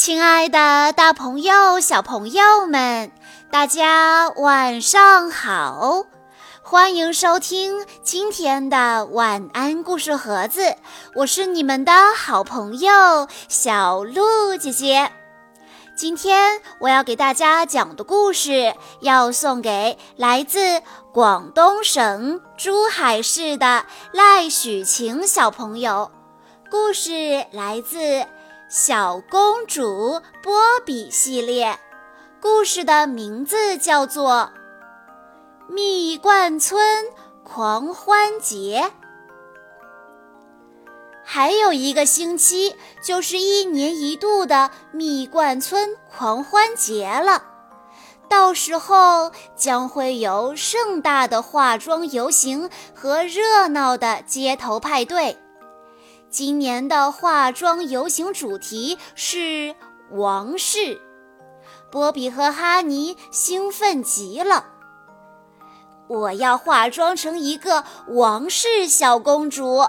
亲爱的，大朋友、小朋友们，大家晚上好！欢迎收听今天的晚安故事盒子，我是你们的好朋友小鹿姐姐。今天我要给大家讲的故事，要送给来自广东省珠海市的赖许晴小朋友。故事来自《小公主波比》系列，故事的名字叫做《蜜罐村狂欢节》。还有一个星期，就是一年一度的蜜罐村狂欢节了。到时候将会有盛大的化妆游行和热闹的街头派对。今年的化妆游行主题是王室。波比和哈尼兴奋极了。我要化妆成一个王室小公主。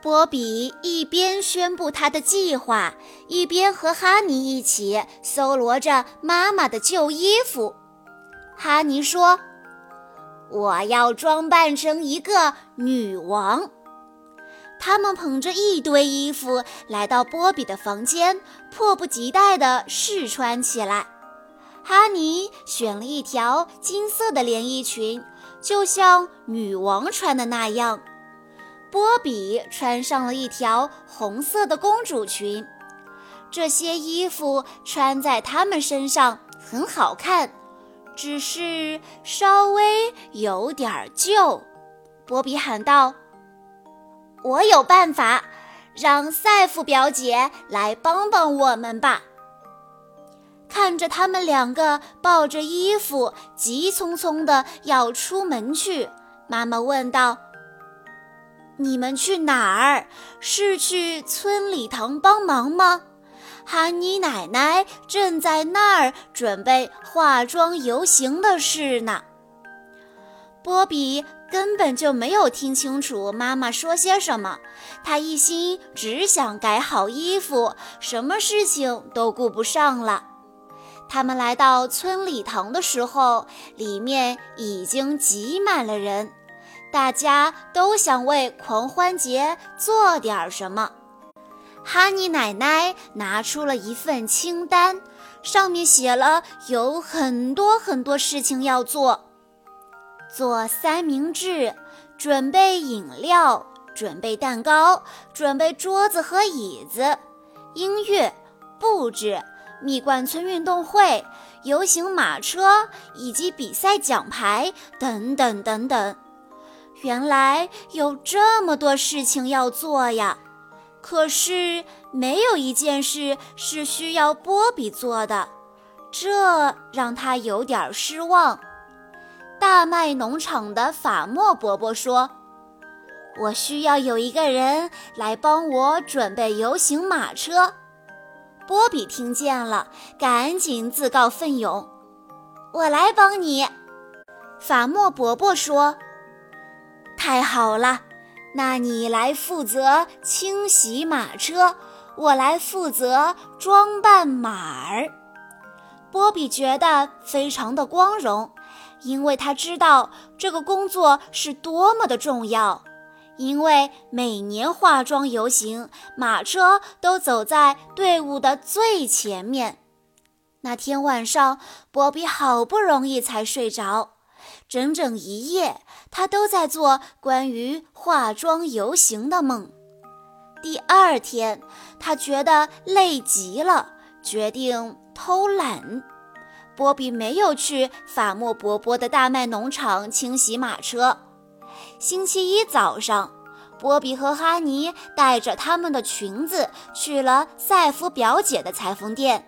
波比一边宣布他的计划，一边和哈尼一起搜罗着妈妈的旧衣服。哈尼说：“我要装扮成一个女王。”他们捧着一堆衣服来到波比的房间，迫不及待地试穿起来。哈尼选了一条金色的连衣裙，就像女王穿的那样。波比穿上了一条红色的公主裙，这些衣服穿在他们身上很好看，只是稍微有点旧。波比喊道：“我有办法，让赛弗表姐来帮帮我们吧。”看着他们两个抱着衣服急匆匆的要出门去，妈妈问道。你们去哪儿？是去村里堂帮忙吗？哈尼奶奶正在那儿准备化妆游行的事呢。波比根本就没有听清楚妈妈说些什么，他一心只想改好衣服，什么事情都顾不上了。他们来到村礼堂的时候，里面已经挤满了人。大家都想为狂欢节做点什么。哈尼奶奶拿出了一份清单，上面写了有很多很多事情要做：做三明治，准备饮料，准备蛋糕，准备桌子和椅子，音乐布置，蜜罐村运动会，游行马车以及比赛奖牌等等等等。原来有这么多事情要做呀，可是没有一件事是需要波比做的，这让他有点失望。大麦农场的法莫伯伯说：“我需要有一个人来帮我准备游行马车。”波比听见了，赶紧自告奋勇：“我来帮你。”法莫伯伯说。太好了，那你来负责清洗马车，我来负责装扮马儿。波比觉得非常的光荣，因为他知道这个工作是多么的重要。因为每年化妆游行，马车都走在队伍的最前面。那天晚上，波比好不容易才睡着。整整一夜，他都在做关于化妆游行的梦。第二天，他觉得累极了，决定偷懒。波比没有去法莫伯伯的大麦农场清洗马车。星期一早上，波比和哈尼带着他们的裙子去了赛弗表姐的裁缝店。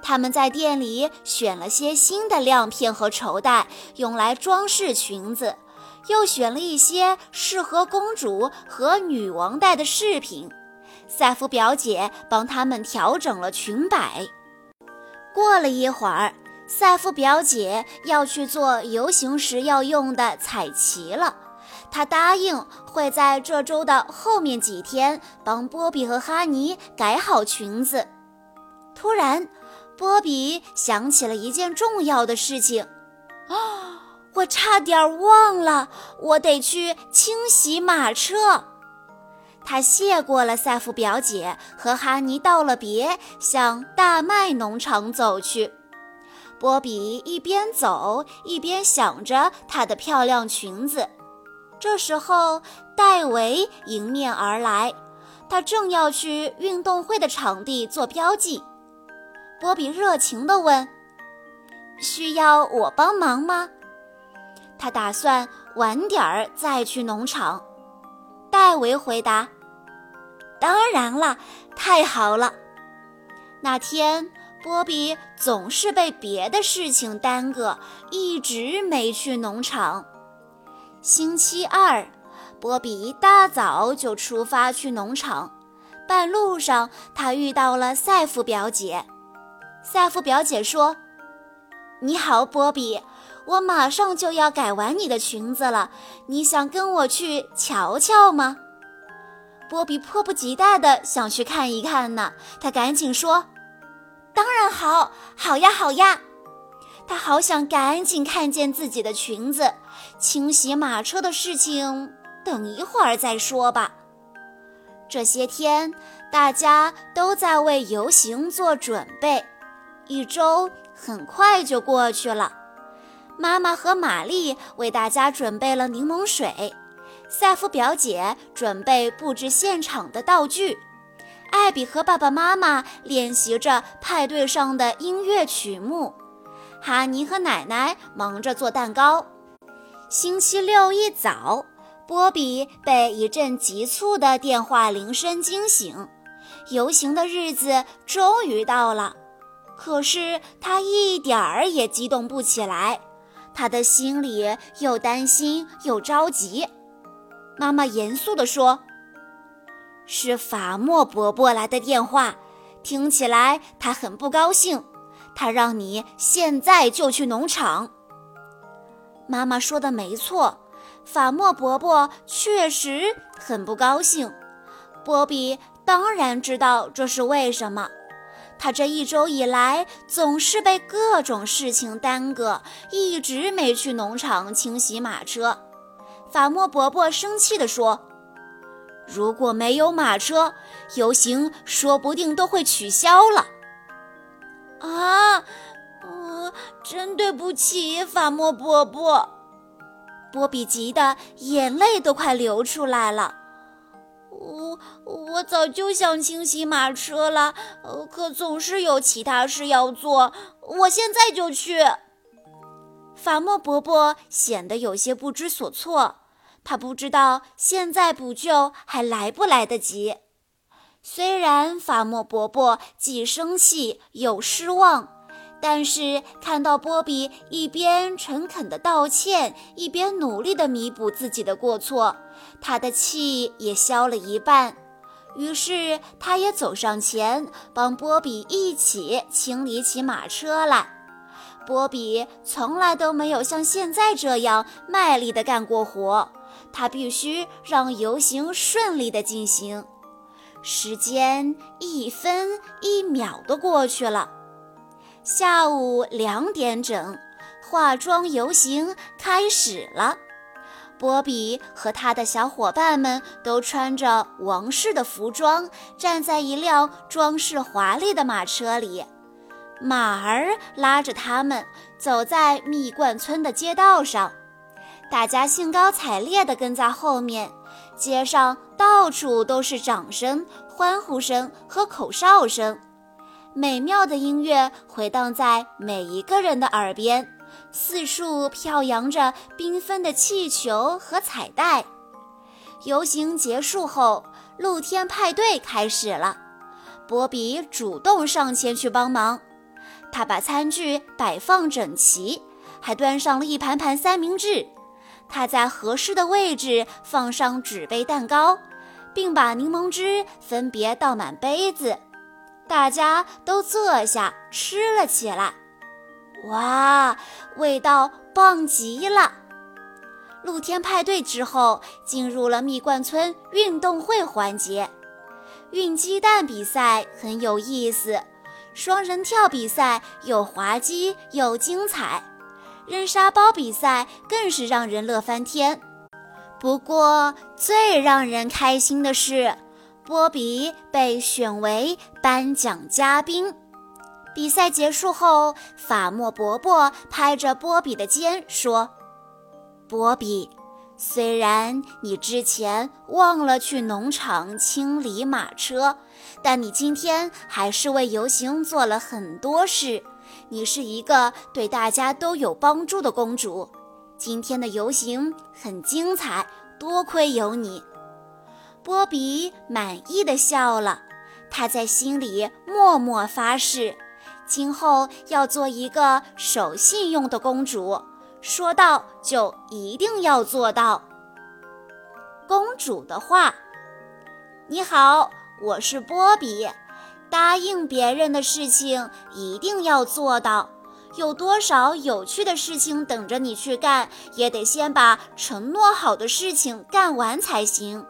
他们在店里选了些新的亮片和绸带，用来装饰裙子，又选了一些适合公主和女王戴的饰品。赛弗表姐帮他们调整了裙摆。过了一会儿，赛夫表姐要去做游行时要用的彩旗了。她答应会在这周的后面几天帮波比和哈尼改好裙子。突然，波比想起了一件重要的事情。啊！我差点忘了，我得去清洗马车。他谢过了赛夫表姐，和哈尼道了别，向大麦农场走去。波比一边走一边想着她的漂亮裙子。这时候，戴维迎面而来，他正要去运动会的场地做标记。波比热情地问：“需要我帮忙吗？”他打算晚点儿再去农场。戴维回答：“当然了，太好了。”那天，波比总是被别的事情耽搁，一直没去农场。星期二，波比一大早就出发去农场。半路上，他遇到了赛弗表姐。赛弗表姐说：“你好，波比。”我马上就要改完你的裙子了，你想跟我去瞧瞧吗？波比迫不及待地想去看一看呢。他赶紧说：“当然好，好呀，好呀。”他好想赶紧看见自己的裙子。清洗马车的事情，等一会儿再说吧。这些天，大家都在为游行做准备。一周很快就过去了。妈妈和玛丽为大家准备了柠檬水，赛夫表姐准备布置现场的道具，艾比和爸爸妈妈练习着派对上的音乐曲目，哈尼和奶奶忙着做蛋糕。星期六一早，波比被一阵急促的电话铃声惊醒，游行的日子终于到了，可是他一点儿也激动不起来。他的心里又担心又着急。妈妈严肃地说：“是法莫伯伯来的电话，听起来他很不高兴。他让你现在就去农场。”妈妈说的没错，法莫伯伯确实很不高兴。波比当然知道这是为什么。他这一周以来总是被各种事情耽搁，一直没去农场清洗马车。法莫伯伯生气地说：“如果没有马车，游行说不定都会取消了。”啊，呃，真对不起，法莫伯伯。波比急得眼泪都快流出来了。我我早就想清洗马车了，可总是有其他事要做。我现在就去。法莫伯伯显得有些不知所措，他不知道现在补救还来不来得及。虽然法莫伯伯既生气又失望。但是看到波比一边诚恳地道歉，一边努力地弥补自己的过错，他的气也消了一半。于是他也走上前，帮波比一起清理起马车来。波比从来都没有像现在这样卖力地干过活，他必须让游行顺利地进行。时间一分一秒地过去了。下午两点整，化妆游行开始了。波比和他的小伙伴们都穿着王室的服装，站在一辆装饰华丽的马车里。马儿拉着他们走在蜜罐村的街道上，大家兴高采烈地跟在后面。街上到处都是掌声、欢呼声和口哨声。美妙的音乐回荡在每一个人的耳边，四处飘扬着缤纷的气球和彩带。游行结束后，露天派对开始了。波比主动上前去帮忙，他把餐具摆放整齐，还端上了一盘盘三明治。他在合适的位置放上纸杯蛋糕，并把柠檬汁分别倒满杯子。大家都坐下吃了起来，哇，味道棒极了！露天派对之后，进入了蜜罐村运动会环节。运鸡蛋比赛很有意思，双人跳比赛又滑稽又精彩，扔沙包比赛更是让人乐翻天。不过，最让人开心的是，波比被选为颁奖嘉宾。比赛结束后，法莫伯伯拍着波比的肩说：“波比。”虽然你之前忘了去农场清理马车，但你今天还是为游行做了很多事。你是一个对大家都有帮助的公主。今天的游行很精彩，多亏有你。波比满意的笑了，他在心里默默发誓，今后要做一个守信用的公主。说到就一定要做到。公主的话：“你好，我是波比。答应别人的事情一定要做到。有多少有趣的事情等着你去干，也得先把承诺好的事情干完才行。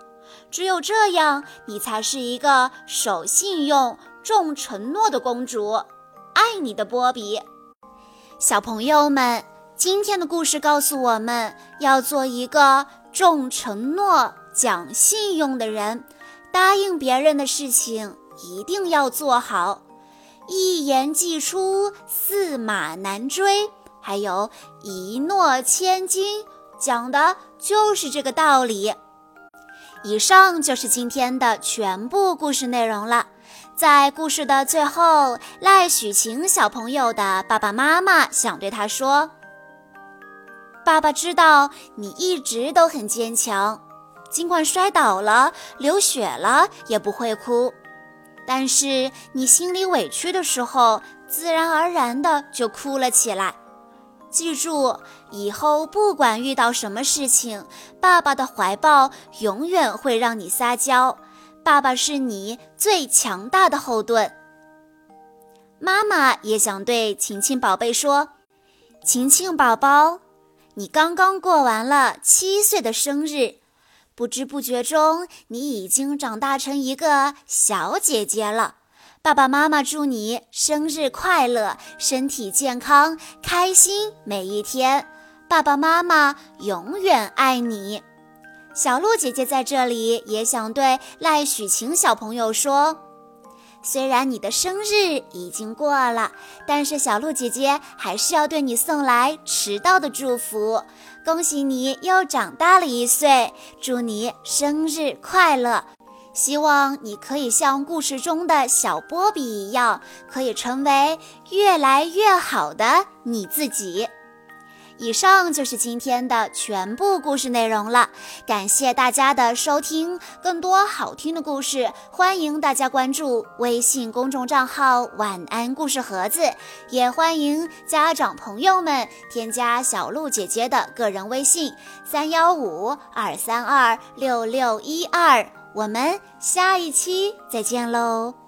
只有这样，你才是一个守信用、重承诺的公主。爱你的波比。”小朋友们。今天的故事告诉我们要做一个重承诺、讲信用的人，答应别人的事情一定要做好。一言既出，驷马难追，还有一诺千金，讲的就是这个道理。以上就是今天的全部故事内容了。在故事的最后，赖许晴小朋友的爸爸妈妈想对他说。爸爸知道你一直都很坚强，尽管摔倒了、流血了也不会哭。但是你心里委屈的时候，自然而然的就哭了起来。记住，以后不管遇到什么事情，爸爸的怀抱永远会让你撒娇。爸爸是你最强大的后盾。妈妈也想对晴晴宝贝说：“晴晴宝宝。”你刚刚过完了七岁的生日，不知不觉中，你已经长大成一个小姐姐了。爸爸妈妈祝你生日快乐，身体健康，开心每一天。爸爸妈妈永远爱你。小鹿姐姐在这里也想对赖许晴小朋友说。虽然你的生日已经过了，但是小鹿姐姐还是要对你送来迟到的祝福。恭喜你又长大了一岁，祝你生日快乐！希望你可以像故事中的小波比一样，可以成为越来越好的你自己。以上就是今天的全部故事内容了，感谢大家的收听。更多好听的故事，欢迎大家关注微信公众账号“晚安故事盒子”，也欢迎家长朋友们添加小鹿姐姐的个人微信：三幺五二三二六六一二。我们下一期再见喽！